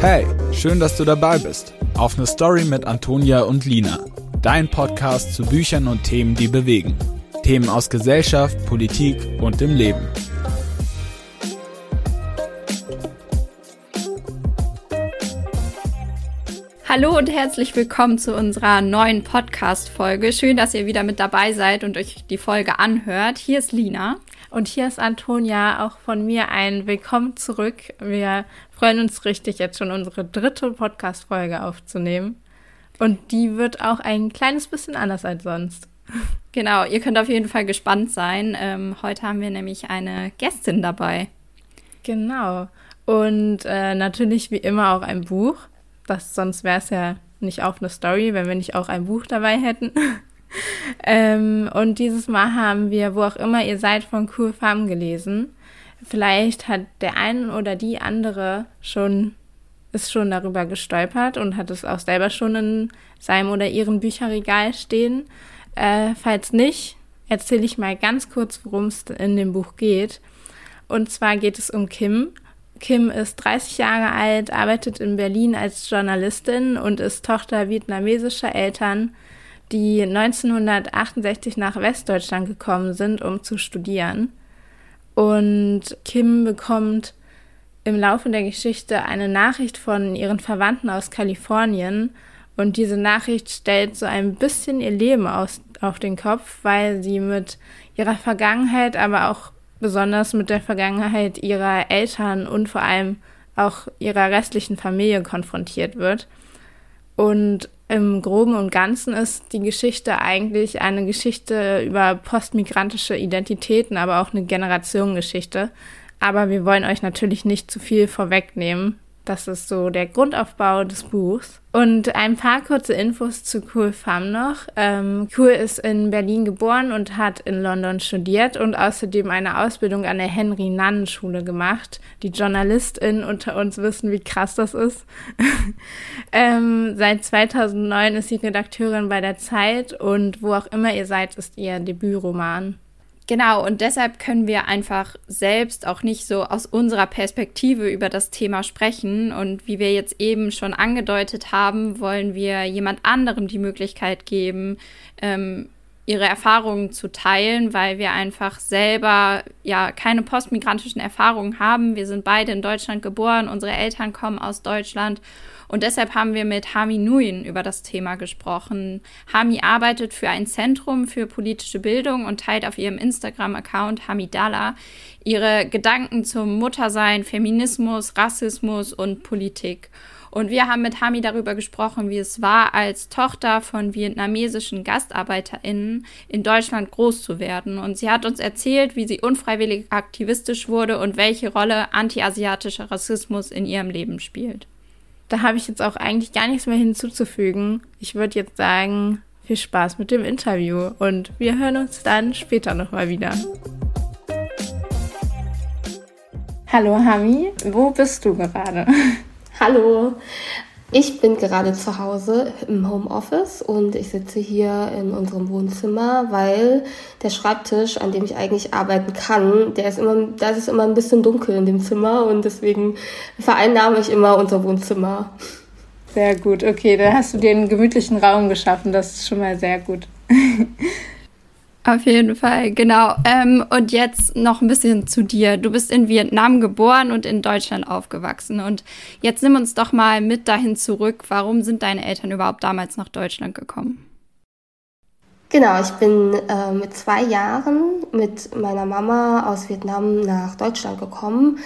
Hey, schön, dass du dabei bist. Auf eine Story mit Antonia und Lina. Dein Podcast zu Büchern und Themen, die bewegen. Themen aus Gesellschaft, Politik und dem Leben. Hallo und herzlich willkommen zu unserer neuen Podcast-Folge. Schön, dass ihr wieder mit dabei seid und euch die Folge anhört. Hier ist Lina. Und hier ist Antonia, auch von mir ein Willkommen zurück. Wir freuen uns richtig, jetzt schon unsere dritte Podcast-Folge aufzunehmen. Und die wird auch ein kleines bisschen anders als sonst. Genau, ihr könnt auf jeden Fall gespannt sein. Ähm, heute haben wir nämlich eine Gästin dabei. Genau. Und äh, natürlich wie immer auch ein Buch. Das, sonst wäre es ja nicht auch eine Story, wenn wir nicht auch ein Buch dabei hätten. ähm, und dieses Mal haben wir, wo auch immer ihr seid, von Cool Farm gelesen. Vielleicht hat der eine oder die andere schon ist schon darüber gestolpert und hat es auch selber schon in seinem oder ihrem Bücherregal stehen. Äh, falls nicht, erzähle ich mal ganz kurz, worum es in dem Buch geht. Und zwar geht es um Kim. Kim ist 30 Jahre alt, arbeitet in Berlin als Journalistin und ist Tochter vietnamesischer Eltern, die 1968 nach Westdeutschland gekommen sind, um zu studieren. Und Kim bekommt im Laufe der Geschichte eine Nachricht von ihren Verwandten aus Kalifornien. Und diese Nachricht stellt so ein bisschen ihr Leben aus, auf den Kopf, weil sie mit ihrer Vergangenheit, aber auch besonders mit der Vergangenheit ihrer Eltern und vor allem auch ihrer restlichen Familie konfrontiert wird. Und im Groben und Ganzen ist die Geschichte eigentlich eine Geschichte über postmigrantische Identitäten, aber auch eine Generationengeschichte. Aber wir wollen euch natürlich nicht zu viel vorwegnehmen. Das ist so der Grundaufbau des Buchs. Und ein paar kurze Infos zu Cool Pham noch. Ähm, cool ist in Berlin geboren und hat in London studiert und außerdem eine Ausbildung an der Henry Nannen Schule gemacht. Die JournalistInnen unter uns wissen, wie krass das ist. ähm, seit 2009 ist sie Redakteurin bei der Zeit und wo auch immer ihr seid, ist ihr Debütroman. Genau, und deshalb können wir einfach selbst auch nicht so aus unserer Perspektive über das Thema sprechen. Und wie wir jetzt eben schon angedeutet haben, wollen wir jemand anderem die Möglichkeit geben, ähm, ihre Erfahrungen zu teilen, weil wir einfach selber ja keine postmigrantischen Erfahrungen haben. Wir sind beide in Deutschland geboren, unsere Eltern kommen aus Deutschland und deshalb haben wir mit Hami Nguyen über das Thema gesprochen. Hami arbeitet für ein Zentrum für politische Bildung und teilt auf ihrem Instagram-Account Hamidala ihre Gedanken zum Muttersein, Feminismus, Rassismus und Politik. Und wir haben mit Hami darüber gesprochen, wie es war, als Tochter von vietnamesischen GastarbeiterInnen in Deutschland groß zu werden. Und sie hat uns erzählt, wie sie unfreiwillig aktivistisch wurde und welche Rolle antiasiatischer Rassismus in ihrem Leben spielt. Da habe ich jetzt auch eigentlich gar nichts mehr hinzuzufügen. Ich würde jetzt sagen, viel Spaß mit dem Interview und wir hören uns dann später nochmal wieder. Hallo Hami, wo bist du gerade? Hallo, ich bin gerade zu Hause im Homeoffice und ich sitze hier in unserem Wohnzimmer, weil der Schreibtisch, an dem ich eigentlich arbeiten kann, der ist immer, da ist es immer ein bisschen dunkel in dem Zimmer und deswegen vereinnahme ich immer unser Wohnzimmer. Sehr gut, okay, dann hast du dir einen gemütlichen Raum geschaffen, das ist schon mal sehr gut. Auf jeden Fall, genau. Ähm, und jetzt noch ein bisschen zu dir. Du bist in Vietnam geboren und in Deutschland aufgewachsen. Und jetzt nimm uns doch mal mit dahin zurück. Warum sind deine Eltern überhaupt damals nach Deutschland gekommen? Genau, ich bin äh, mit zwei Jahren mit meiner Mama aus Vietnam nach Deutschland gekommen.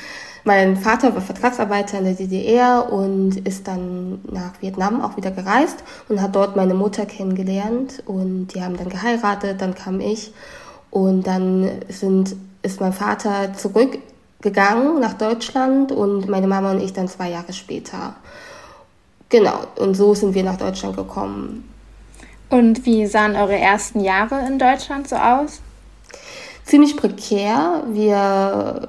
Mein Vater war Vertragsarbeiter in der DDR und ist dann nach Vietnam auch wieder gereist und hat dort meine Mutter kennengelernt und die haben dann geheiratet, dann kam ich und dann sind, ist mein Vater zurückgegangen nach Deutschland und meine Mama und ich dann zwei Jahre später. Genau, und so sind wir nach Deutschland gekommen. Und wie sahen eure ersten Jahre in Deutschland so aus? Ziemlich prekär. Wir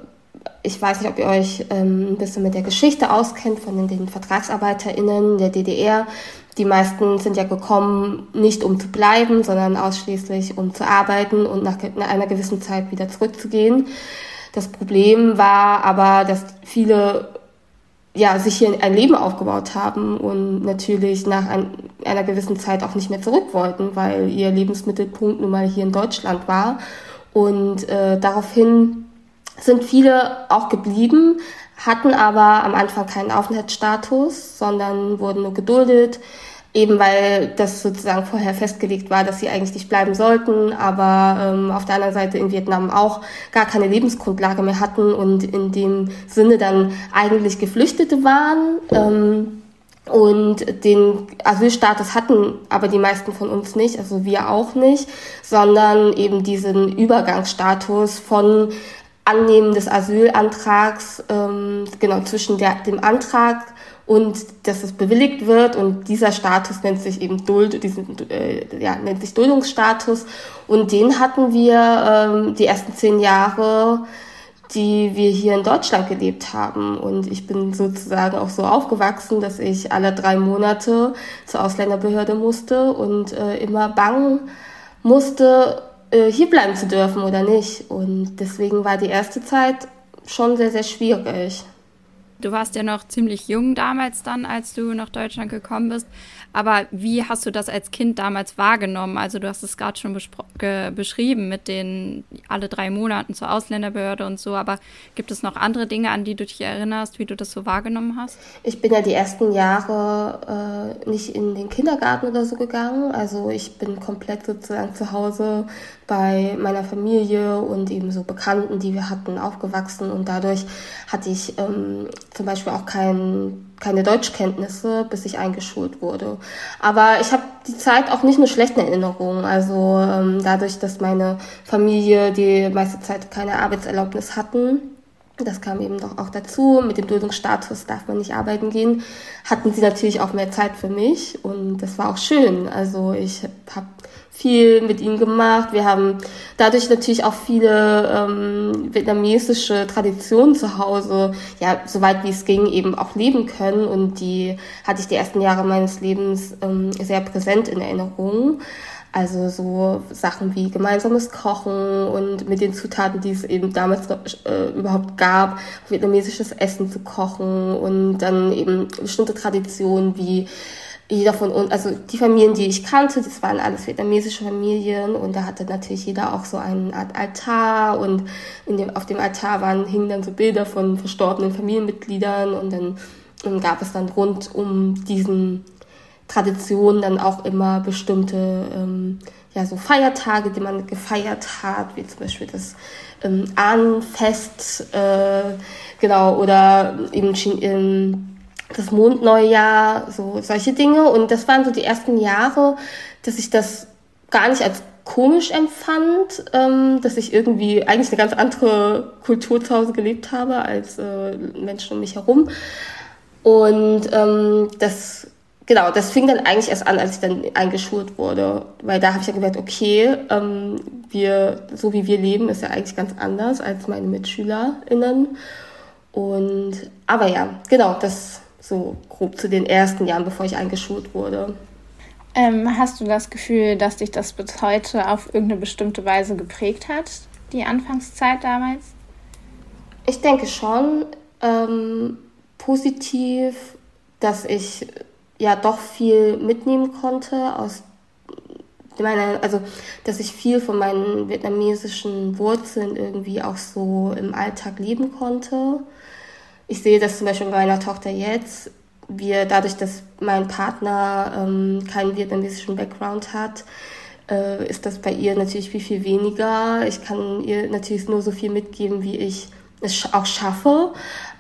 ich weiß nicht, ob ihr euch ähm, ein bisschen mit der Geschichte auskennt von den, den VertragsarbeiterInnen der DDR. die meisten sind ja gekommen, nicht um zu bleiben, sondern ausschließlich um zu arbeiten und nach einer gewissen Zeit wieder zurückzugehen. Das Problem war aber, dass viele ja, sich hier ein Leben aufgebaut haben und natürlich nach ein, einer gewissen Zeit auch nicht mehr zurück wollten, weil ihr Lebensmittelpunkt nun mal hier in Deutschland war. Und äh, daraufhin sind viele auch geblieben, hatten aber am Anfang keinen Aufenthaltsstatus, sondern wurden nur geduldet, eben weil das sozusagen vorher festgelegt war, dass sie eigentlich nicht bleiben sollten, aber ähm, auf der anderen Seite in Vietnam auch gar keine Lebensgrundlage mehr hatten und in dem Sinne dann eigentlich Geflüchtete waren. Ähm, und den Asylstatus hatten aber die meisten von uns nicht, also wir auch nicht, sondern eben diesen Übergangsstatus von Annehmen des Asylantrags, ähm, genau zwischen der, dem Antrag und dass es bewilligt wird. Und dieser Status nennt sich eben Duld, diesen, äh, ja, nennt sich Duldungsstatus. Und den hatten wir ähm, die ersten zehn Jahre, die wir hier in Deutschland gelebt haben. Und ich bin sozusagen auch so aufgewachsen, dass ich alle drei Monate zur Ausländerbehörde musste und äh, immer bangen musste, äh, hier bleiben zu dürfen oder nicht. Und deswegen war die erste Zeit schon sehr, sehr schwierig. Du warst ja noch ziemlich jung damals dann, als du nach Deutschland gekommen bist. Aber wie hast du das als Kind damals wahrgenommen? Also du hast es gerade schon beschrieben mit den alle drei Monaten zur Ausländerbehörde und so. Aber gibt es noch andere Dinge, an die du dich erinnerst, wie du das so wahrgenommen hast? Ich bin ja die ersten Jahre äh, nicht in den Kindergarten oder so gegangen. Also ich bin komplett sozusagen zu Hause bei meiner Familie und eben so Bekannten, die wir hatten, aufgewachsen. Und dadurch hatte ich ähm, zum Beispiel auch kein keine Deutschkenntnisse, bis ich eingeschult wurde. Aber ich habe die Zeit auch nicht nur schlechten Erinnerungen. Also ähm, dadurch, dass meine Familie die meiste Zeit keine Arbeitserlaubnis hatten, das kam eben doch auch dazu. Mit dem Duldungsstatus darf man nicht arbeiten gehen. Hatten sie natürlich auch mehr Zeit für mich und das war auch schön. Also ich habe viel mit ihnen gemacht. Wir haben dadurch natürlich auch viele ähm, vietnamesische Traditionen zu Hause, ja, soweit wie es ging, eben auch leben können. Und die hatte ich die ersten Jahre meines Lebens ähm, sehr präsent in Erinnerung. Also so Sachen wie gemeinsames Kochen und mit den Zutaten, die es eben damals äh, überhaupt gab, vietnamesisches Essen zu kochen und dann eben bestimmte Traditionen wie jeder von uns, also die Familien, die ich kannte, das waren alles vietnamesische Familien und da hatte natürlich jeder auch so eine Art Altar und dem, auf dem Altar waren, hingen dann so Bilder von verstorbenen Familienmitgliedern und dann und gab es dann rund um diesen Traditionen dann auch immer bestimmte ähm, ja, so Feiertage, die man gefeiert hat, wie zum Beispiel das ähm, Ahnenfest, äh, genau, oder eben ähm, das Mondneujahr, so solche Dinge. Und das waren so die ersten Jahre, dass ich das gar nicht als komisch empfand, ähm, dass ich irgendwie eigentlich eine ganz andere Kultur zu Hause gelebt habe als äh, Menschen um mich herum. Und ähm, das, genau, das fing dann eigentlich erst an, als ich dann eingeschult wurde, weil da habe ich ja gemerkt, okay, ähm, wir, so wie wir leben, ist ja eigentlich ganz anders als meine MitschülerInnen. Und, aber ja, genau, das so grob zu den ersten Jahren, bevor ich eingeschult wurde. Ähm, hast du das Gefühl, dass dich das bis heute auf irgendeine bestimmte Weise geprägt hat, die Anfangszeit damals? Ich denke schon ähm, positiv, dass ich ja doch viel mitnehmen konnte aus meiner, also dass ich viel von meinen vietnamesischen Wurzeln irgendwie auch so im Alltag leben konnte ich sehe das zum Beispiel bei meiner Tochter jetzt. Wir, dadurch, dass mein Partner ähm, keinen vietnamesischen Background hat, äh, ist das bei ihr natürlich viel, viel weniger. Ich kann ihr natürlich nur so viel mitgeben, wie ich es auch schaffe.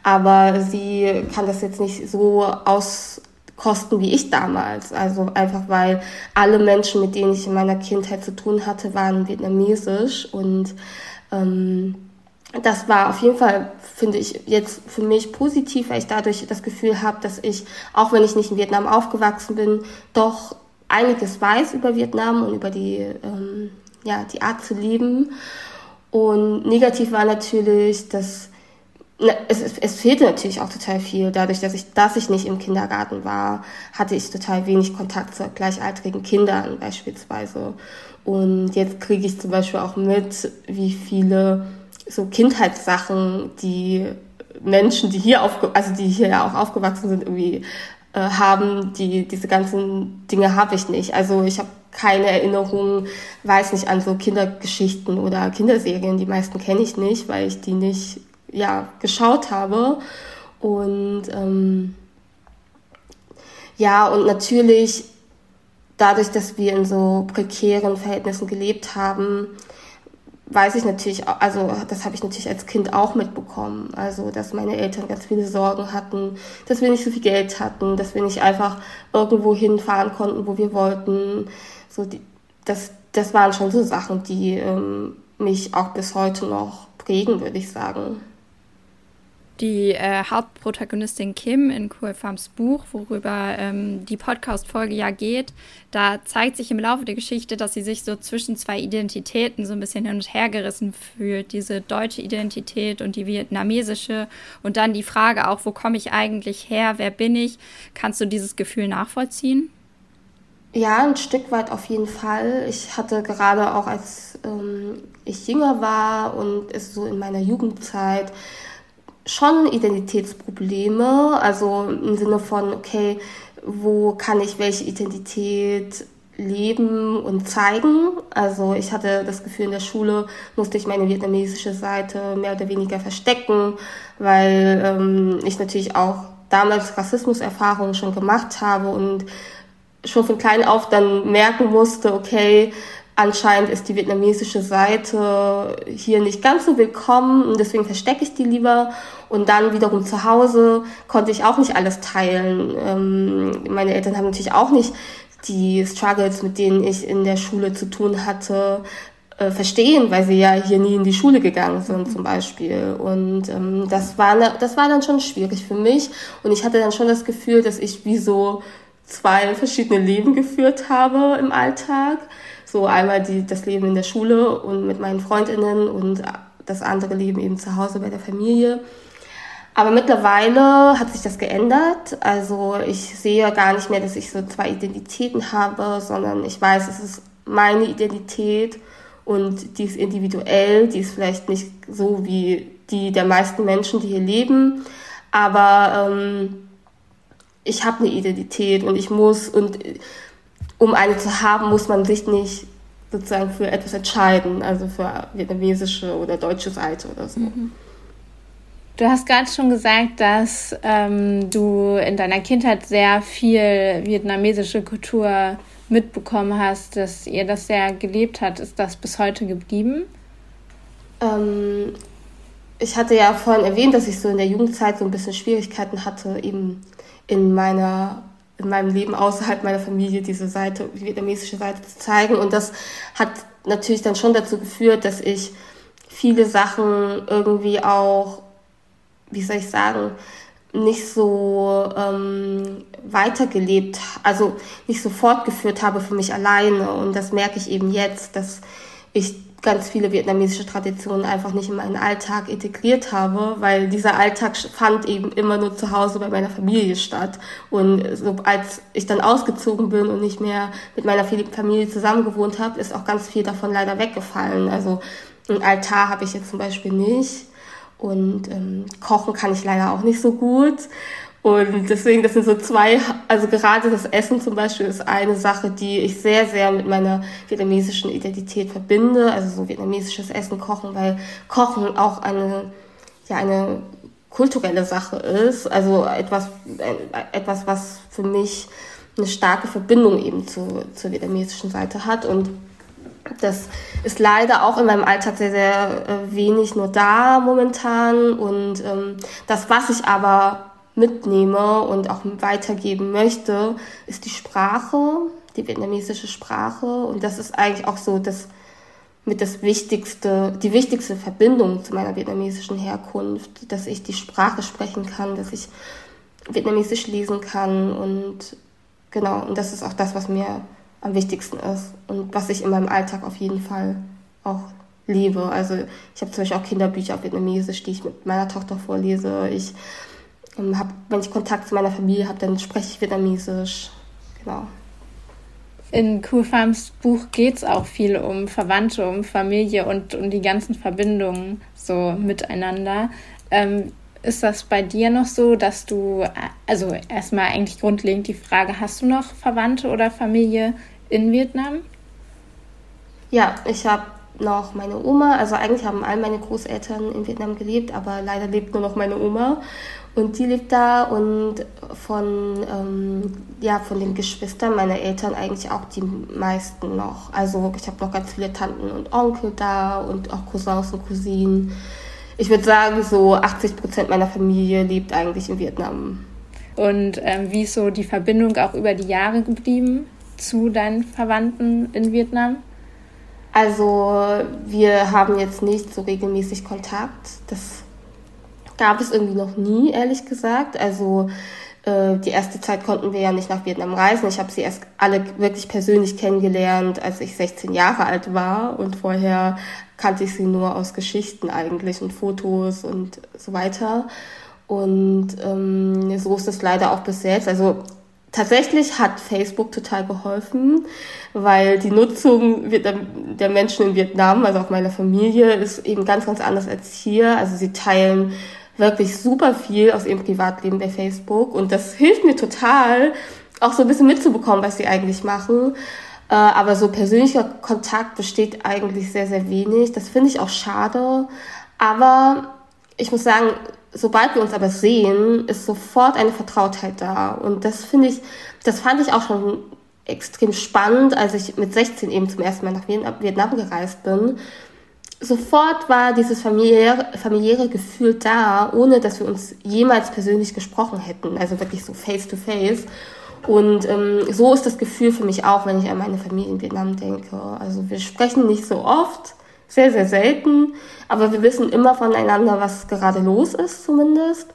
Aber sie kann das jetzt nicht so auskosten wie ich damals. Also einfach weil alle Menschen, mit denen ich in meiner Kindheit zu tun hatte, waren vietnamesisch und ähm, das war auf jeden Fall, finde ich, jetzt für mich positiv, weil ich dadurch das Gefühl habe, dass ich, auch wenn ich nicht in Vietnam aufgewachsen bin, doch einiges weiß über Vietnam und über die, ähm, ja, die Art zu leben. Und negativ war natürlich, dass es, es, fehlte natürlich auch total viel. Dadurch, dass ich, dass ich nicht im Kindergarten war, hatte ich total wenig Kontakt zu gleichaltrigen Kindern beispielsweise. Und jetzt kriege ich zum Beispiel auch mit, wie viele so Kindheitssachen, die Menschen, die hier aufge also die hier ja auch aufgewachsen sind, irgendwie äh, haben, die diese ganzen Dinge habe ich nicht. Also ich habe keine Erinnerungen, weiß nicht an so Kindergeschichten oder Kinderserien. Die meisten kenne ich nicht, weil ich die nicht ja geschaut habe. Und ähm, ja, und natürlich dadurch, dass wir in so prekären Verhältnissen gelebt haben, weiß ich natürlich, also das habe ich natürlich als Kind auch mitbekommen. Also, dass meine Eltern ganz viele Sorgen hatten, dass wir nicht so viel Geld hatten, dass wir nicht einfach irgendwo hinfahren konnten, wo wir wollten. So, die, das, das waren schon so Sachen, die ähm, mich auch bis heute noch prägen, würde ich sagen die äh, Hauptprotagonistin Kim in Cool Farms Buch, worüber ähm, die Podcast-Folge ja geht, da zeigt sich im Laufe der Geschichte, dass sie sich so zwischen zwei Identitäten so ein bisschen hin und her gerissen fühlt. Diese deutsche Identität und die vietnamesische. Und dann die Frage auch, wo komme ich eigentlich her? Wer bin ich? Kannst du dieses Gefühl nachvollziehen? Ja, ein Stück weit auf jeden Fall. Ich hatte gerade auch, als ähm, ich jünger war und es so in meiner Jugendzeit, schon Identitätsprobleme, also im Sinne von, okay, wo kann ich welche Identität leben und zeigen. Also ich hatte das Gefühl, in der Schule musste ich meine vietnamesische Seite mehr oder weniger verstecken, weil ähm, ich natürlich auch damals Rassismuserfahrungen schon gemacht habe und schon von klein auf dann merken musste, okay, Anscheinend ist die vietnamesische Seite hier nicht ganz so willkommen und deswegen verstecke ich die lieber. Und dann wiederum zu Hause konnte ich auch nicht alles teilen. Ähm, meine Eltern haben natürlich auch nicht die Struggles, mit denen ich in der Schule zu tun hatte, äh, verstehen, weil sie ja hier nie in die Schule gegangen sind zum Beispiel. Und ähm, das, war, ne, das war dann schon schwierig für mich. Und ich hatte dann schon das Gefühl, dass ich wie so zwei verschiedene Leben geführt habe im Alltag. So einmal die, das Leben in der Schule und mit meinen Freundinnen und das andere Leben eben zu Hause bei der Familie. Aber mittlerweile hat sich das geändert. Also ich sehe gar nicht mehr, dass ich so zwei Identitäten habe, sondern ich weiß, es ist meine Identität und die ist individuell, die ist vielleicht nicht so wie die der meisten Menschen, die hier leben, aber ähm, ich habe eine Identität und ich muss und um eine zu haben, muss man sich nicht sozusagen für etwas entscheiden, also für vietnamesische oder deutsche Seite oder so. Mhm. Du hast gerade schon gesagt, dass ähm, du in deiner Kindheit sehr viel vietnamesische Kultur mitbekommen hast, dass ihr das sehr gelebt hat. Ist das bis heute geblieben? Ähm, ich hatte ja vorhin erwähnt, dass ich so in der Jugendzeit so ein bisschen Schwierigkeiten hatte, eben in meiner in meinem Leben außerhalb meiner Familie diese Seite, die vietnamesische Seite zu zeigen. Und das hat natürlich dann schon dazu geführt, dass ich viele Sachen irgendwie auch, wie soll ich sagen, nicht so ähm, weitergelebt, also nicht so fortgeführt habe für mich alleine. Und das merke ich eben jetzt, dass ich ganz viele vietnamesische Traditionen einfach nicht in meinen Alltag integriert habe, weil dieser Alltag fand eben immer nur zu Hause bei meiner Familie statt. Und so, als ich dann ausgezogen bin und nicht mehr mit meiner Familie zusammen gewohnt habe, ist auch ganz viel davon leider weggefallen. Also ein Altar habe ich jetzt zum Beispiel nicht. Und ähm, kochen kann ich leider auch nicht so gut. Und deswegen, das sind so zwei, also gerade das Essen zum Beispiel ist eine Sache, die ich sehr, sehr mit meiner vietnamesischen Identität verbinde. Also so vietnamesisches Essen, Kochen, weil Kochen auch eine, ja, eine kulturelle Sache ist. Also etwas, etwas, was für mich eine starke Verbindung eben zu, zur vietnamesischen Seite hat. Und das ist leider auch in meinem Alltag sehr, sehr äh, wenig nur da momentan. Und ähm, das, was ich aber mitnehme und auch weitergeben möchte, ist die Sprache, die vietnamesische Sprache. Und das ist eigentlich auch so das mit das wichtigste, die wichtigste Verbindung zu meiner vietnamesischen Herkunft, dass ich die Sprache sprechen kann, dass ich vietnamesisch lesen kann und genau, und das ist auch das, was mir am wichtigsten ist und was ich in meinem Alltag auf jeden Fall auch lebe. Also ich habe zum Beispiel auch Kinderbücher auf Vietnamesisch, die ich mit meiner Tochter vorlese. Ich ähm, habe, wenn ich Kontakt zu meiner Familie habe, dann spreche ich Vietnamesisch. Genau. In Cool Farms Buch geht es auch viel um Verwandte, um Familie und um die ganzen Verbindungen so miteinander. Ähm, ist das bei dir noch so, dass du, also erstmal eigentlich grundlegend die Frage, hast du noch Verwandte oder Familie in Vietnam? Ja, ich habe noch meine Oma. Also eigentlich haben all meine Großeltern in Vietnam gelebt, aber leider lebt nur noch meine Oma. Und die lebt da und von, ähm, ja, von den Geschwistern meiner Eltern eigentlich auch die meisten noch. Also ich habe noch ganz viele Tanten und Onkel da und auch Cousins und Cousinen. Ich würde sagen, so 80 Prozent meiner Familie lebt eigentlich in Vietnam. Und ähm, wie ist so die Verbindung auch über die Jahre geblieben zu deinen Verwandten in Vietnam? Also wir haben jetzt nicht so regelmäßig Kontakt. Das gab es irgendwie noch nie, ehrlich gesagt. Also äh, die erste Zeit konnten wir ja nicht nach Vietnam reisen. Ich habe sie erst alle wirklich persönlich kennengelernt, als ich 16 Jahre alt war. Und vorher kannte ich sie nur aus Geschichten eigentlich und Fotos und so weiter. Und ähm, so ist es leider auch bis jetzt. Also tatsächlich hat Facebook total geholfen, weil die Nutzung der Menschen in Vietnam, also auch meiner Familie, ist eben ganz, ganz anders als hier. Also sie teilen wirklich super viel aus ihrem Privatleben bei Facebook und das hilft mir total, auch so ein bisschen mitzubekommen, was sie eigentlich machen. Äh, aber so persönlicher Kontakt besteht eigentlich sehr, sehr wenig. Das finde ich auch schade. Aber ich muss sagen, sobald wir uns aber sehen, ist sofort eine Vertrautheit da. Und das finde ich, das fand ich auch schon extrem spannend, als ich mit 16 eben zum ersten Mal nach Vietnam gereist bin. Sofort war dieses familiäre, familiäre Gefühl da, ohne dass wir uns jemals persönlich gesprochen hätten. Also wirklich so face to face. Und ähm, so ist das Gefühl für mich auch, wenn ich an meine Familie in Vietnam denke. Also wir sprechen nicht so oft, sehr, sehr selten, aber wir wissen immer voneinander, was gerade los ist zumindest.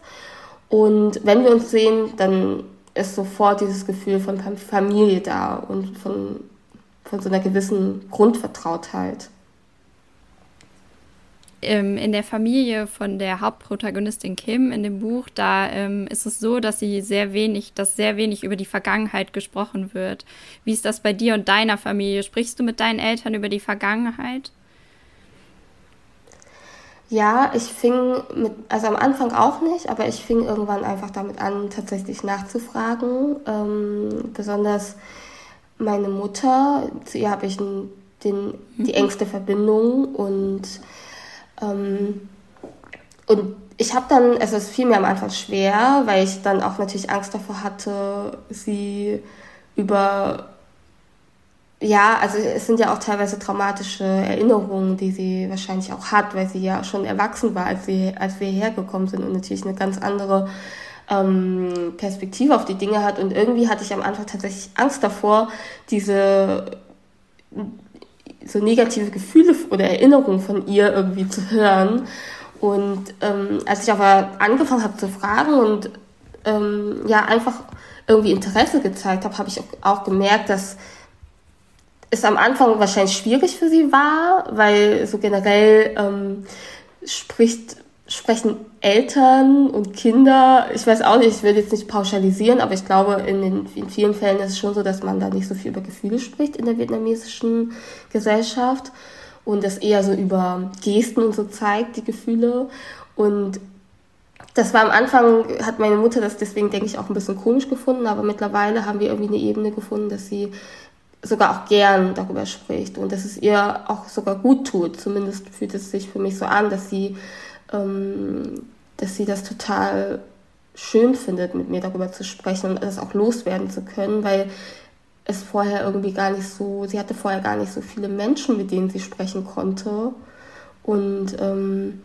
Und wenn wir uns sehen, dann ist sofort dieses Gefühl von Familie da und von, von so einer gewissen Grundvertrautheit ähm, in der Familie von der Hauptprotagonistin Kim in dem Buch, da ähm, ist es so, dass sie sehr wenig, dass sehr wenig über die Vergangenheit gesprochen wird. Wie ist das bei dir und deiner Familie? Sprichst du mit deinen Eltern über die Vergangenheit? Ja, ich fing mit, also am Anfang auch nicht, aber ich fing irgendwann einfach damit an, tatsächlich nachzufragen. Ähm, besonders meine Mutter, zu ihr habe ich den, die mhm. engste Verbindung und ähm, und ich habe dann, also es fiel mir am Anfang schwer, weil ich dann auch natürlich Angst davor hatte, sie über, ja, also es sind ja auch teilweise traumatische Erinnerungen, die sie wahrscheinlich auch hat, weil sie ja schon erwachsen war, als, sie, als wir hergekommen sind und natürlich eine ganz andere ähm, Perspektive auf die Dinge hat. Und irgendwie hatte ich am Anfang tatsächlich Angst davor, diese so negative Gefühle oder Erinnerungen von ihr irgendwie zu hören. Und ähm, als ich aber angefangen habe zu fragen und ähm, ja einfach irgendwie Interesse gezeigt habe, habe ich auch, gemerkt, dass es am Anfang wahrscheinlich schwierig für sie war, weil so generell ähm, spricht sprechen Eltern und Kinder, ich weiß auch nicht, ich will jetzt nicht pauschalisieren, aber ich glaube, in, den, in vielen Fällen ist es schon so, dass man da nicht so viel über Gefühle spricht in der vietnamesischen Gesellschaft und das eher so über Gesten und so zeigt, die Gefühle. Und das war am Anfang, hat meine Mutter das deswegen, denke ich, auch ein bisschen komisch gefunden, aber mittlerweile haben wir irgendwie eine Ebene gefunden, dass sie sogar auch gern darüber spricht und dass es ihr auch sogar gut tut. Zumindest fühlt es sich für mich so an, dass sie ähm, dass sie das total schön findet, mit mir darüber zu sprechen und das auch loswerden zu können, weil es vorher irgendwie gar nicht so, sie hatte vorher gar nicht so viele Menschen, mit denen sie sprechen konnte. Und ähm,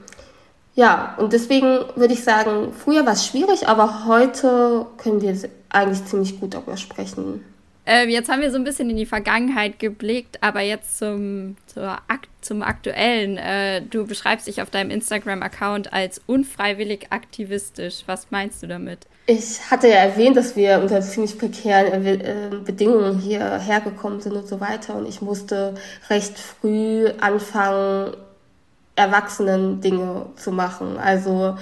ja, und deswegen würde ich sagen, früher war es schwierig, aber heute können wir eigentlich ziemlich gut darüber sprechen. Äh, jetzt haben wir so ein bisschen in die Vergangenheit geblickt, aber jetzt zum, Akt, zum Aktuellen. Äh, du beschreibst dich auf deinem Instagram-Account als unfreiwillig aktivistisch. Was meinst du damit? Ich hatte ja erwähnt, dass wir unter ziemlich prekären äh, Bedingungen hierher gekommen sind und so weiter. Und ich musste recht früh anfangen, Erwachsenen Dinge zu machen. Also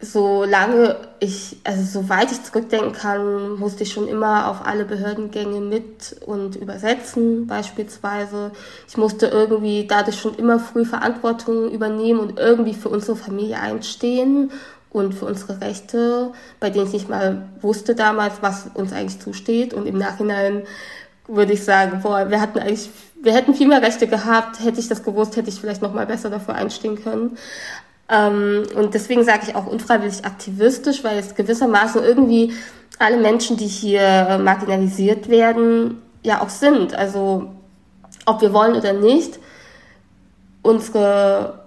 solange ich, also soweit ich zurückdenken kann, musste ich schon immer auf alle Behördengänge mit und übersetzen beispielsweise. Ich musste irgendwie dadurch schon immer früh Verantwortung übernehmen und irgendwie für unsere Familie einstehen und für unsere Rechte, bei denen ich nicht mal wusste damals, was uns eigentlich zusteht. Und im Nachhinein würde ich sagen, boah, wir hatten eigentlich, wir hätten viel mehr Rechte gehabt. Hätte ich das gewusst, hätte ich vielleicht noch mal besser dafür einstehen können. Ähm, und deswegen sage ich auch unfreiwillig aktivistisch, weil es gewissermaßen irgendwie alle Menschen, die hier marginalisiert werden, ja auch sind. Also ob wir wollen oder nicht, unsere,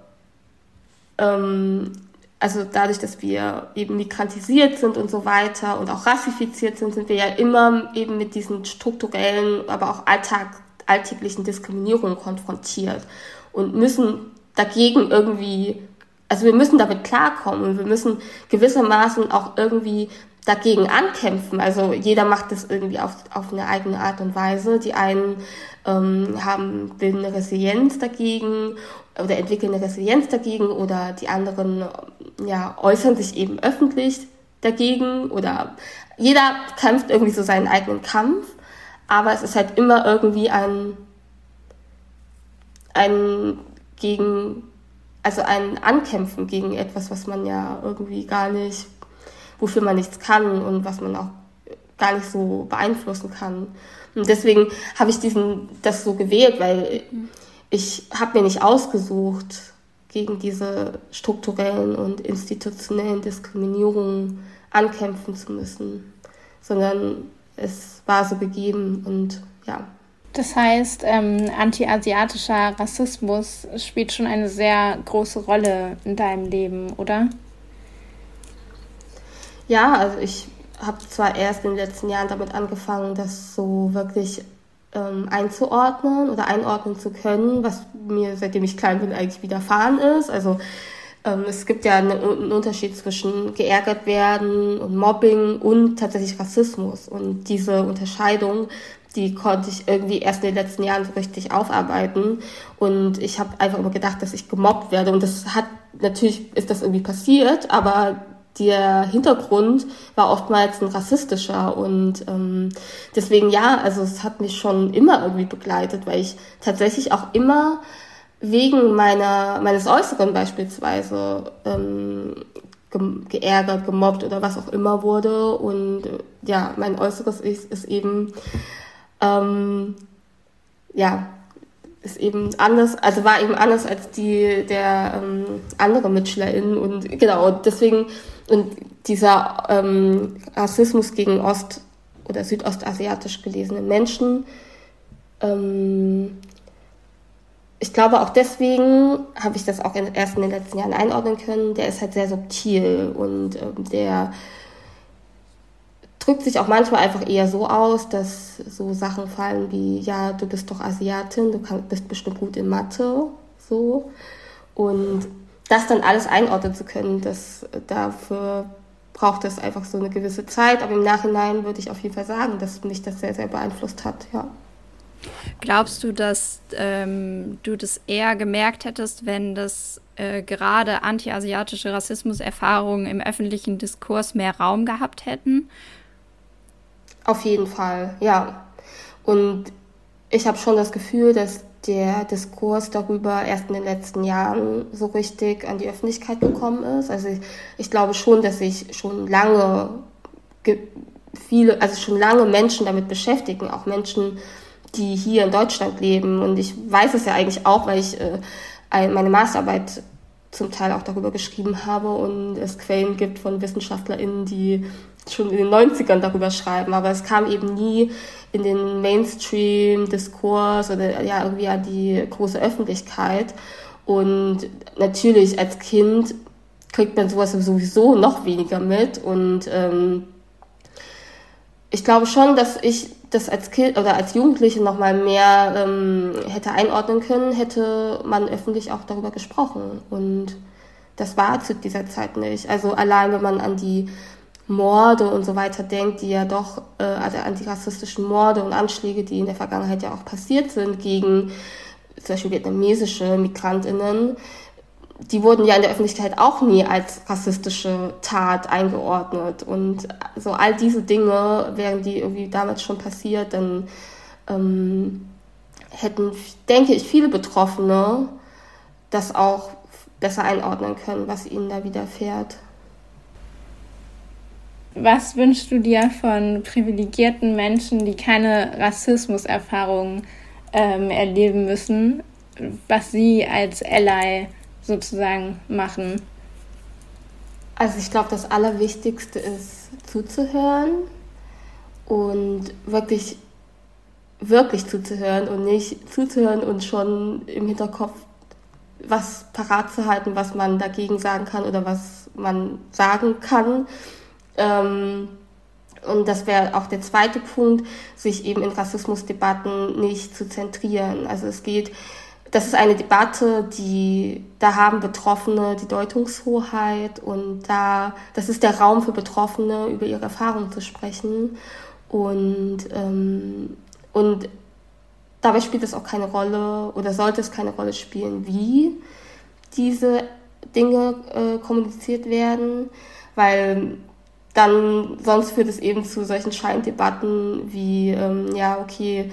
ähm, also dadurch, dass wir eben migrantisiert sind und so weiter und auch rassifiziert sind, sind wir ja immer eben mit diesen strukturellen, aber auch Alltag, alltäglichen Diskriminierungen konfrontiert und müssen dagegen irgendwie also wir müssen damit klarkommen und wir müssen gewissermaßen auch irgendwie dagegen ankämpfen. Also jeder macht das irgendwie auf, auf eine eigene Art und Weise. Die einen ähm, haben, bilden eine Resilienz dagegen oder entwickeln eine Resilienz dagegen oder die anderen ja, äußern sich eben öffentlich dagegen oder jeder kämpft irgendwie so seinen eigenen Kampf, aber es ist halt immer irgendwie ein, ein gegen also ein Ankämpfen gegen etwas, was man ja irgendwie gar nicht, wofür man nichts kann und was man auch gar nicht so beeinflussen kann. Und deswegen habe ich diesen, das so gewählt, weil ich habe mir nicht ausgesucht, gegen diese strukturellen und institutionellen Diskriminierungen ankämpfen zu müssen, sondern es war so gegeben und ja. Das heißt, ähm, anti-asiatischer Rassismus spielt schon eine sehr große Rolle in deinem Leben, oder? Ja, also ich habe zwar erst in den letzten Jahren damit angefangen, das so wirklich ähm, einzuordnen oder einordnen zu können, was mir seitdem ich klein bin eigentlich widerfahren ist. Also ähm, es gibt ja einen Unterschied zwischen geärgert werden und Mobbing und tatsächlich Rassismus. Und diese Unterscheidung die konnte ich irgendwie erst in den letzten Jahren so richtig aufarbeiten. Und ich habe einfach immer gedacht, dass ich gemobbt werde. Und das hat, natürlich ist das irgendwie passiert, aber der Hintergrund war oftmals ein rassistischer. Und ähm, deswegen ja, also es hat mich schon immer irgendwie begleitet, weil ich tatsächlich auch immer wegen meiner, meines Äußeren beispielsweise ähm, geärgert, gemobbt oder was auch immer wurde. Und äh, ja, mein Äußeres ist, ist eben ähm, ja, ist eben anders, also war eben anders als die der ähm, andere MitschülerInnen und genau, deswegen und dieser ähm, Rassismus gegen Ost- oder südostasiatisch gelesene Menschen, ähm, ich glaube auch deswegen habe ich das auch in, erst in den letzten Jahren einordnen können, der ist halt sehr subtil und ähm, der drückt sich auch manchmal einfach eher so aus, dass so Sachen fallen wie, ja, du bist doch Asiatin, du kann, bist bestimmt gut in Mathe, so. Und das dann alles einordnen zu können, das, dafür braucht es einfach so eine gewisse Zeit. Aber im Nachhinein würde ich auf jeden Fall sagen, dass mich das sehr, sehr beeinflusst hat, ja. Glaubst du, dass ähm, du das eher gemerkt hättest, wenn das äh, gerade anti-asiatische Rassismuserfahrungen im öffentlichen Diskurs mehr Raum gehabt hätten? Auf jeden Fall, ja. Und ich habe schon das Gefühl, dass der Diskurs darüber erst in den letzten Jahren so richtig an die Öffentlichkeit gekommen ist. Also ich, ich glaube schon, dass sich schon lange viele, also schon lange Menschen damit beschäftigen, auch Menschen, die hier in Deutschland leben. Und ich weiß es ja eigentlich auch, weil ich äh, meine Masterarbeit zum Teil auch darüber geschrieben habe und es Quellen gibt von WissenschaftlerInnen, die schon in den 90ern darüber schreiben, aber es kam eben nie in den Mainstream-Diskurs oder ja irgendwie an die große Öffentlichkeit. Und natürlich als Kind kriegt man sowas sowieso noch weniger mit. Und ähm, ich glaube schon, dass ich das als Kind oder als Jugendliche noch mal mehr ähm, hätte einordnen können, hätte man öffentlich auch darüber gesprochen. Und das war zu dieser Zeit nicht. Also allein wenn man an die Morde und so weiter denkt, die ja doch, äh, also antirassistischen Morde und Anschläge, die in der Vergangenheit ja auch passiert sind gegen zum Beispiel vietnamesische Migrantinnen, die wurden ja in der Öffentlichkeit auch nie als rassistische Tat eingeordnet. Und so all diese Dinge, wären die irgendwie damals schon passiert, dann ähm, hätten, denke ich, viele Betroffene das auch besser einordnen können, was ihnen da widerfährt. Was wünschst du dir von privilegierten Menschen, die keine Rassismuserfahrungen ähm, erleben müssen, was sie als Ally sozusagen machen? Also ich glaube, das Allerwichtigste ist zuzuhören und wirklich, wirklich zuzuhören und nicht zuzuhören und schon im Hinterkopf was parat zu halten, was man dagegen sagen kann oder was man sagen kann. Ähm, und das wäre auch der zweite Punkt, sich eben in Rassismusdebatten nicht zu zentrieren. Also es geht das ist eine Debatte, die, da haben Betroffene die Deutungshoheit und da, das ist der Raum für Betroffene, über ihre Erfahrungen zu sprechen. Und, ähm, und dabei spielt es auch keine Rolle oder sollte es keine Rolle spielen, wie diese Dinge äh, kommuniziert werden, weil dann sonst führt es eben zu solchen Scheindebatten wie, ähm, ja, okay,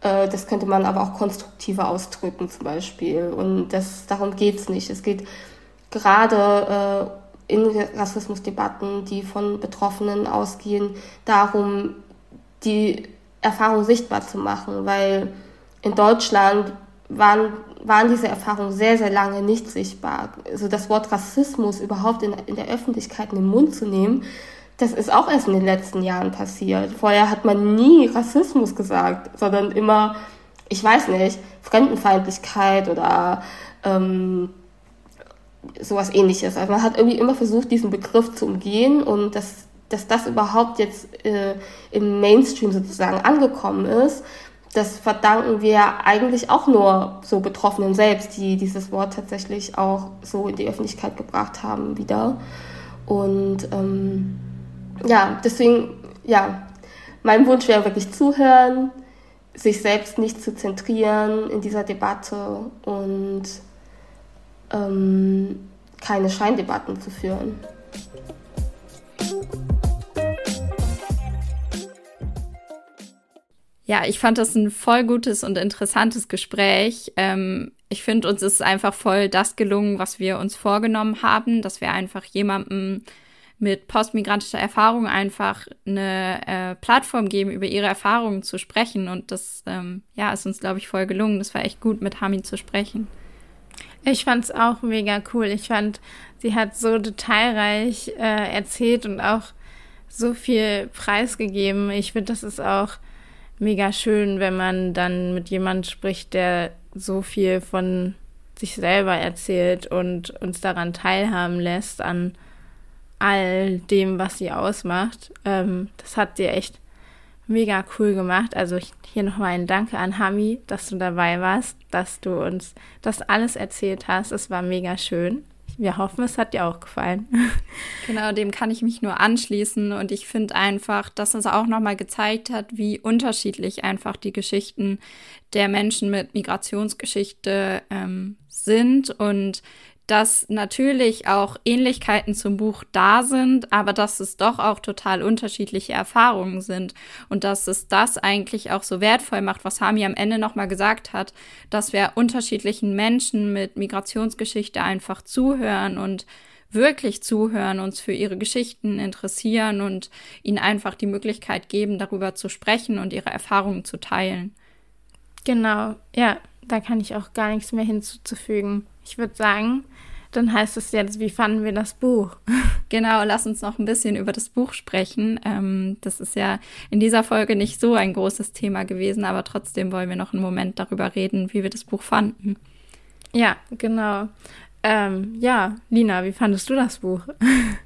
äh, das könnte man aber auch konstruktiver ausdrücken zum Beispiel. Und das, darum geht es nicht. Es geht gerade äh, in Rassismusdebatten, die von Betroffenen ausgehen, darum, die Erfahrung sichtbar zu machen, weil in Deutschland waren, waren diese Erfahrungen sehr, sehr lange nicht sichtbar. Also das Wort Rassismus überhaupt in, in der Öffentlichkeit in den Mund zu nehmen, das ist auch erst in den letzten Jahren passiert. Vorher hat man nie Rassismus gesagt, sondern immer, ich weiß nicht, Fremdenfeindlichkeit oder ähm, sowas ähnliches. Also man hat irgendwie immer versucht, diesen Begriff zu umgehen und dass, dass das überhaupt jetzt äh, im Mainstream sozusagen angekommen ist, das verdanken wir eigentlich auch nur so Betroffenen selbst, die dieses Wort tatsächlich auch so in die Öffentlichkeit gebracht haben wieder. Und ähm, ja, deswegen, ja, mein Wunsch wäre wirklich zuhören, sich selbst nicht zu zentrieren in dieser Debatte und ähm, keine Scheindebatten zu führen. Ja, ich fand das ein voll gutes und interessantes Gespräch. Ähm, ich finde, uns ist einfach voll das gelungen, was wir uns vorgenommen haben, dass wir einfach jemandem mit postmigrantischer Erfahrung einfach eine äh, Plattform geben, über ihre Erfahrungen zu sprechen. Und das ähm, ja, ist uns, glaube ich, voll gelungen. Das war echt gut, mit Hami zu sprechen. Ich fand es auch mega cool. Ich fand, sie hat so detailreich äh, erzählt und auch so viel preisgegeben. Ich finde, das ist auch mega schön, wenn man dann mit jemandem spricht, der so viel von sich selber erzählt und uns daran teilhaben lässt, an all dem, was sie ausmacht. Ähm, das hat sie echt mega cool gemacht. Also hier nochmal ein Danke an Hami, dass du dabei warst, dass du uns das alles erzählt hast. Es war mega schön. Wir hoffen, es hat dir auch gefallen. Genau, dem kann ich mich nur anschließen. Und ich finde einfach, dass es auch nochmal gezeigt hat, wie unterschiedlich einfach die Geschichten der Menschen mit Migrationsgeschichte ähm, sind und dass natürlich auch Ähnlichkeiten zum Buch da sind, aber dass es doch auch total unterschiedliche Erfahrungen sind und dass es das eigentlich auch so wertvoll macht, was Hami am Ende nochmal gesagt hat, dass wir unterschiedlichen Menschen mit Migrationsgeschichte einfach zuhören und wirklich zuhören, uns für ihre Geschichten interessieren und ihnen einfach die Möglichkeit geben, darüber zu sprechen und ihre Erfahrungen zu teilen. Genau, ja, da kann ich auch gar nichts mehr hinzuzufügen. Ich würde sagen, dann heißt es jetzt, wie fanden wir das Buch? Genau, lass uns noch ein bisschen über das Buch sprechen. Ähm, das ist ja in dieser Folge nicht so ein großes Thema gewesen, aber trotzdem wollen wir noch einen Moment darüber reden, wie wir das Buch fanden. Ja, genau. Ähm, ja, Lina, wie fandest du das Buch?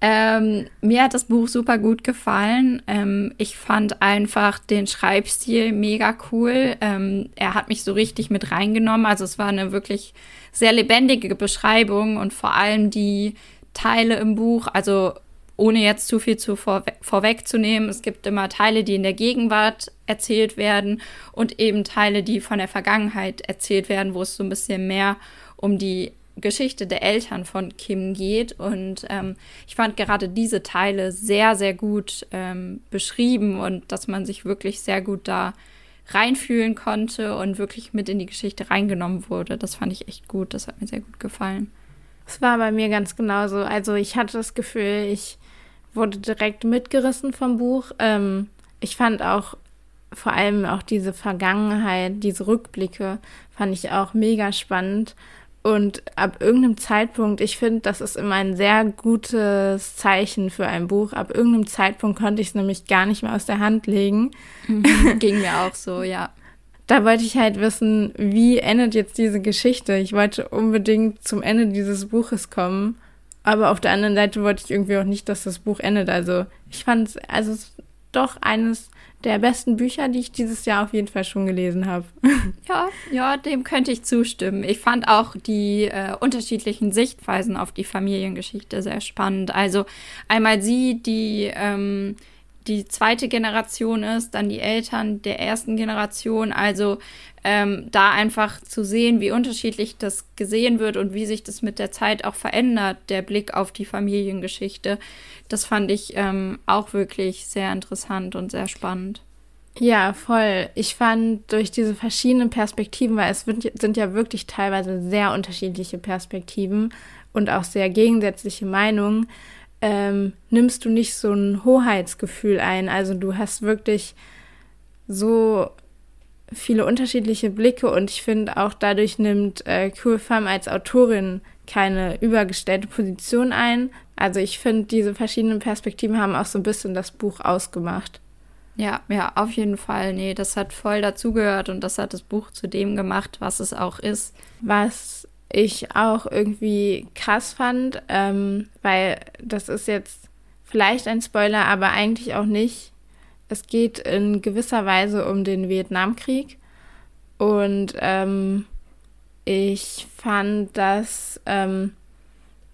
Ähm, mir hat das Buch super gut gefallen. Ähm, ich fand einfach den Schreibstil mega cool. Ähm, er hat mich so richtig mit reingenommen. Also es war eine wirklich sehr lebendige Beschreibung und vor allem die Teile im Buch, also ohne jetzt zu viel zu vorwe vorwegzunehmen, es gibt immer Teile, die in der Gegenwart erzählt werden und eben Teile, die von der Vergangenheit erzählt werden, wo es so ein bisschen mehr um die Geschichte der Eltern von Kim geht. Und ähm, ich fand gerade diese Teile sehr, sehr gut ähm, beschrieben und dass man sich wirklich sehr gut da reinfühlen konnte und wirklich mit in die Geschichte reingenommen wurde. Das fand ich echt gut. Das hat mir sehr gut gefallen. Es war bei mir ganz genauso. Also ich hatte das Gefühl, ich wurde direkt mitgerissen vom Buch. Ähm, ich fand auch vor allem auch diese Vergangenheit, diese Rückblicke, fand ich auch mega spannend. Und ab irgendeinem Zeitpunkt, ich finde, das ist immer ein sehr gutes Zeichen für ein Buch. Ab irgendeinem Zeitpunkt konnte ich es nämlich gar nicht mehr aus der Hand legen. Mhm, ging mir auch so, ja. Da wollte ich halt wissen, wie endet jetzt diese Geschichte? Ich wollte unbedingt zum Ende dieses Buches kommen. Aber auf der anderen Seite wollte ich irgendwie auch nicht, dass das Buch endet. Also ich fand es, also es doch eines der besten Bücher, die ich dieses Jahr auf jeden Fall schon gelesen habe. Ja, ja, dem könnte ich zustimmen. Ich fand auch die äh, unterschiedlichen Sichtweisen auf die Familiengeschichte sehr spannend. Also einmal sie, die ähm, die zweite Generation ist, dann die Eltern der ersten Generation. Also ähm, da einfach zu sehen, wie unterschiedlich das gesehen wird und wie sich das mit der Zeit auch verändert, der Blick auf die Familiengeschichte. Das fand ich ähm, auch wirklich sehr interessant und sehr spannend. Ja, voll. Ich fand durch diese verschiedenen Perspektiven, weil es sind ja wirklich teilweise sehr unterschiedliche Perspektiven und auch sehr gegensätzliche Meinungen, ähm, nimmst du nicht so ein Hoheitsgefühl ein. Also du hast wirklich so viele unterschiedliche Blicke und ich finde auch dadurch nimmt äh, Cool Farm als Autorin keine übergestellte Position ein. Also ich finde, diese verschiedenen Perspektiven haben auch so ein bisschen das Buch ausgemacht. Ja, ja, auf jeden Fall. Nee, das hat voll dazugehört und das hat das Buch zu dem gemacht, was es auch ist. Was ich auch irgendwie krass fand, ähm, weil das ist jetzt vielleicht ein Spoiler, aber eigentlich auch nicht. Es geht in gewisser Weise um den Vietnamkrieg. Und ähm, ich fand, dass ähm,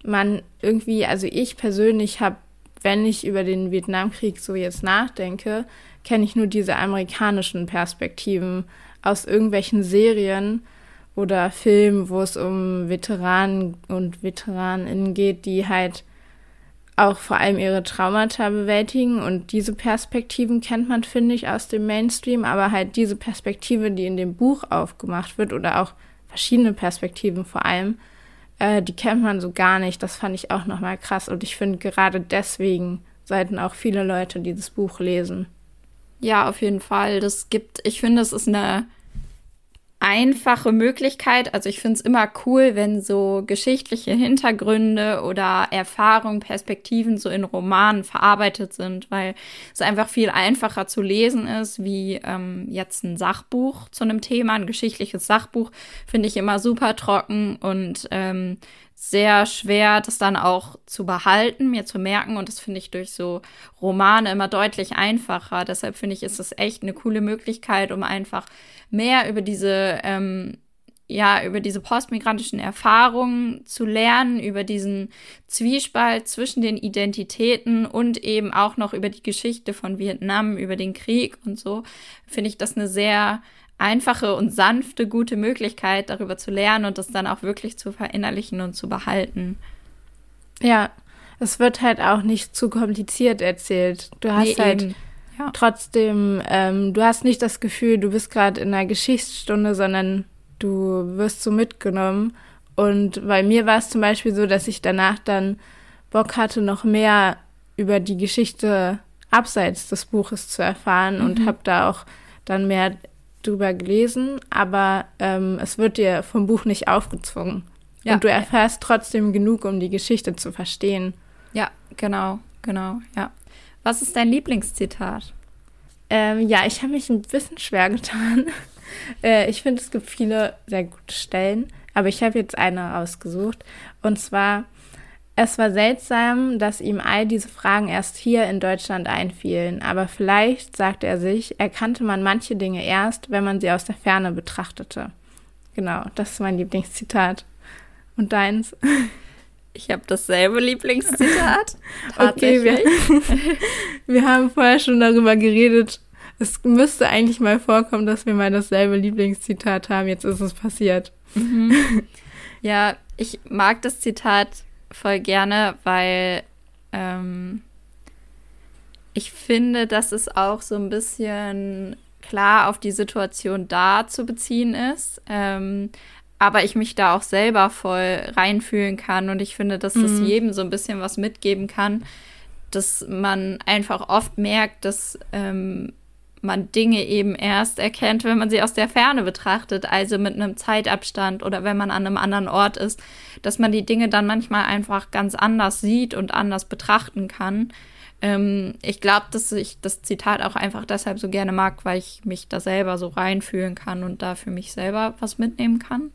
man irgendwie, also ich persönlich habe, wenn ich über den Vietnamkrieg so jetzt nachdenke, kenne ich nur diese amerikanischen Perspektiven aus irgendwelchen Serien oder Filmen, wo es um Veteranen und Veteraninnen geht, die halt auch vor allem ihre Traumata bewältigen. Und diese Perspektiven kennt man, finde ich, aus dem Mainstream, aber halt diese Perspektive, die in dem Buch aufgemacht wird oder auch verschiedene Perspektiven vor allem, äh, die kennt man so gar nicht. Das fand ich auch nochmal krass. Und ich finde, gerade deswegen sollten auch viele Leute dieses Buch lesen. Ja, auf jeden Fall. Das gibt, ich finde, es ist eine einfache Möglichkeit. Also ich finde es immer cool, wenn so geschichtliche Hintergründe oder Erfahrungen, Perspektiven so in Romanen verarbeitet sind, weil es einfach viel einfacher zu lesen ist, wie ähm, jetzt ein Sachbuch zu einem Thema. Ein geschichtliches Sachbuch finde ich immer super trocken und ähm, sehr schwer, das dann auch zu behalten, mir zu merken. Und das finde ich durch so Romane immer deutlich einfacher. Deshalb finde ich, ist es echt eine coole Möglichkeit, um einfach mehr über diese, ähm, ja, über diese postmigrantischen Erfahrungen zu lernen, über diesen Zwiespalt zwischen den Identitäten und eben auch noch über die Geschichte von Vietnam, über den Krieg und so, finde ich das eine sehr einfache und sanfte, gute Möglichkeit, darüber zu lernen und das dann auch wirklich zu verinnerlichen und zu behalten. Ja, es wird halt auch nicht zu kompliziert erzählt. Du hast nee, halt ja. trotzdem, ähm, du hast nicht das Gefühl, du bist gerade in einer Geschichtsstunde, sondern du wirst so mitgenommen. Und bei mir war es zum Beispiel so, dass ich danach dann Bock hatte, noch mehr über die Geschichte abseits des Buches zu erfahren mhm. und habe da auch dann mehr drüber gelesen, aber ähm, es wird dir vom Buch nicht aufgezwungen. Ja. Und du erfährst trotzdem genug, um die Geschichte zu verstehen. Ja, genau, genau, ja. Was ist dein Lieblingszitat? Ähm, ja, ich habe mich ein bisschen schwer getan. äh, ich finde, es gibt viele sehr gute Stellen, aber ich habe jetzt eine ausgesucht. Und zwar, es war seltsam, dass ihm all diese Fragen erst hier in Deutschland einfielen, aber vielleicht, sagte er sich, erkannte man manche Dinge erst, wenn man sie aus der Ferne betrachtete. Genau, das ist mein Lieblingszitat. Und deins? Ich habe dasselbe Lieblingszitat. okay, wir, wir haben vorher schon darüber geredet. Es müsste eigentlich mal vorkommen, dass wir mal dasselbe Lieblingszitat haben. Jetzt ist es passiert. Mhm. Ja, ich mag das Zitat voll gerne, weil ähm, ich finde, dass es auch so ein bisschen klar auf die Situation da zu beziehen ist. Ähm, aber ich mich da auch selber voll reinfühlen kann und ich finde, dass das mhm. jedem so ein bisschen was mitgeben kann, dass man einfach oft merkt, dass ähm, man Dinge eben erst erkennt, wenn man sie aus der Ferne betrachtet, also mit einem Zeitabstand oder wenn man an einem anderen Ort ist, dass man die Dinge dann manchmal einfach ganz anders sieht und anders betrachten kann. Ähm, ich glaube, dass ich das Zitat auch einfach deshalb so gerne mag, weil ich mich da selber so reinfühlen kann und da für mich selber was mitnehmen kann.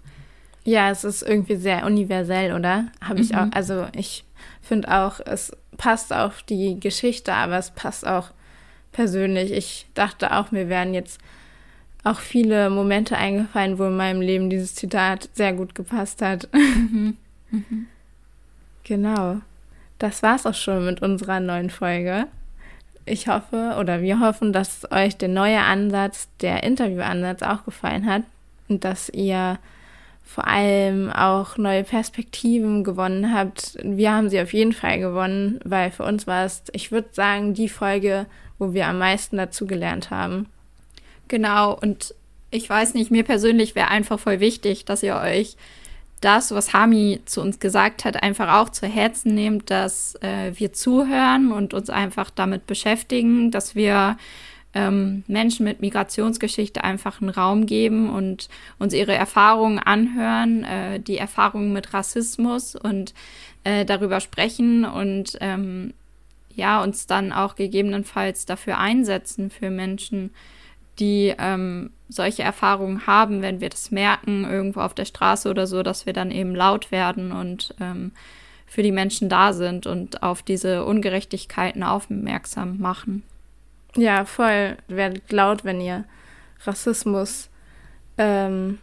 Ja, es ist irgendwie sehr universell, oder? Habe ich mhm. auch, also ich finde auch, es passt auf die Geschichte, aber es passt auch persönlich. Ich dachte auch, mir wären jetzt auch viele Momente eingefallen, wo in meinem Leben dieses Zitat sehr gut gepasst hat. Mhm. Mhm. Genau das war's auch schon mit unserer neuen Folge. Ich hoffe oder wir hoffen, dass euch der neue Ansatz, der Interviewansatz auch gefallen hat und dass ihr vor allem auch neue Perspektiven gewonnen habt. Wir haben sie auf jeden Fall gewonnen, weil für uns war es, ich würde sagen, die Folge, wo wir am meisten dazu gelernt haben. Genau, und ich weiß nicht, mir persönlich wäre einfach voll wichtig, dass ihr euch das, was Hami zu uns gesagt hat, einfach auch zu Herzen nehmt, dass äh, wir zuhören und uns einfach damit beschäftigen, dass wir ähm, Menschen mit Migrationsgeschichte einfach einen Raum geben und uns ihre Erfahrungen anhören, äh, die Erfahrungen mit Rassismus und äh, darüber sprechen und ähm, ja, uns dann auch gegebenenfalls dafür einsetzen für Menschen, die ähm, solche Erfahrungen haben, wenn wir das merken, irgendwo auf der Straße oder so, dass wir dann eben laut werden und ähm, für die Menschen da sind und auf diese Ungerechtigkeiten aufmerksam machen. Ja, voll. Werdet laut, wenn ihr Rassismus, ähm,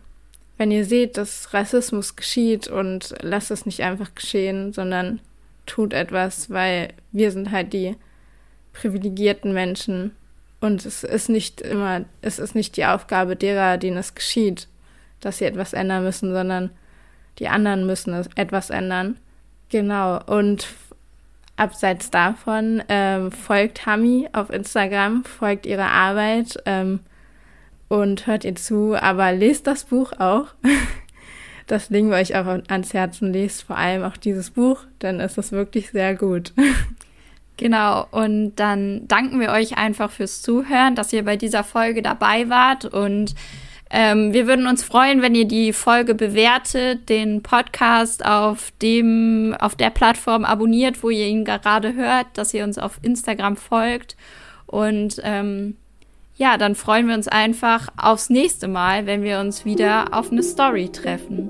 wenn ihr seht, dass Rassismus geschieht und lasst es nicht einfach geschehen, sondern tut etwas, weil wir sind halt die privilegierten Menschen und es ist nicht immer, es ist nicht die Aufgabe derer, denen es geschieht, dass sie etwas ändern müssen, sondern die anderen müssen etwas ändern. Genau. Und abseits davon ähm, folgt Hami auf Instagram, folgt ihrer Arbeit ähm, und hört ihr zu, aber lest das Buch auch. Das legen wir euch auch ans Herzen. Lest vor allem auch dieses Buch, denn es ist wirklich sehr gut. Genau, und dann danken wir euch einfach fürs Zuhören, dass ihr bei dieser Folge dabei wart. Und ähm, wir würden uns freuen, wenn ihr die Folge bewertet, den Podcast auf dem, auf der Plattform abonniert, wo ihr ihn gerade hört, dass ihr uns auf Instagram folgt. Und ähm, ja, dann freuen wir uns einfach aufs nächste Mal, wenn wir uns wieder auf eine Story treffen.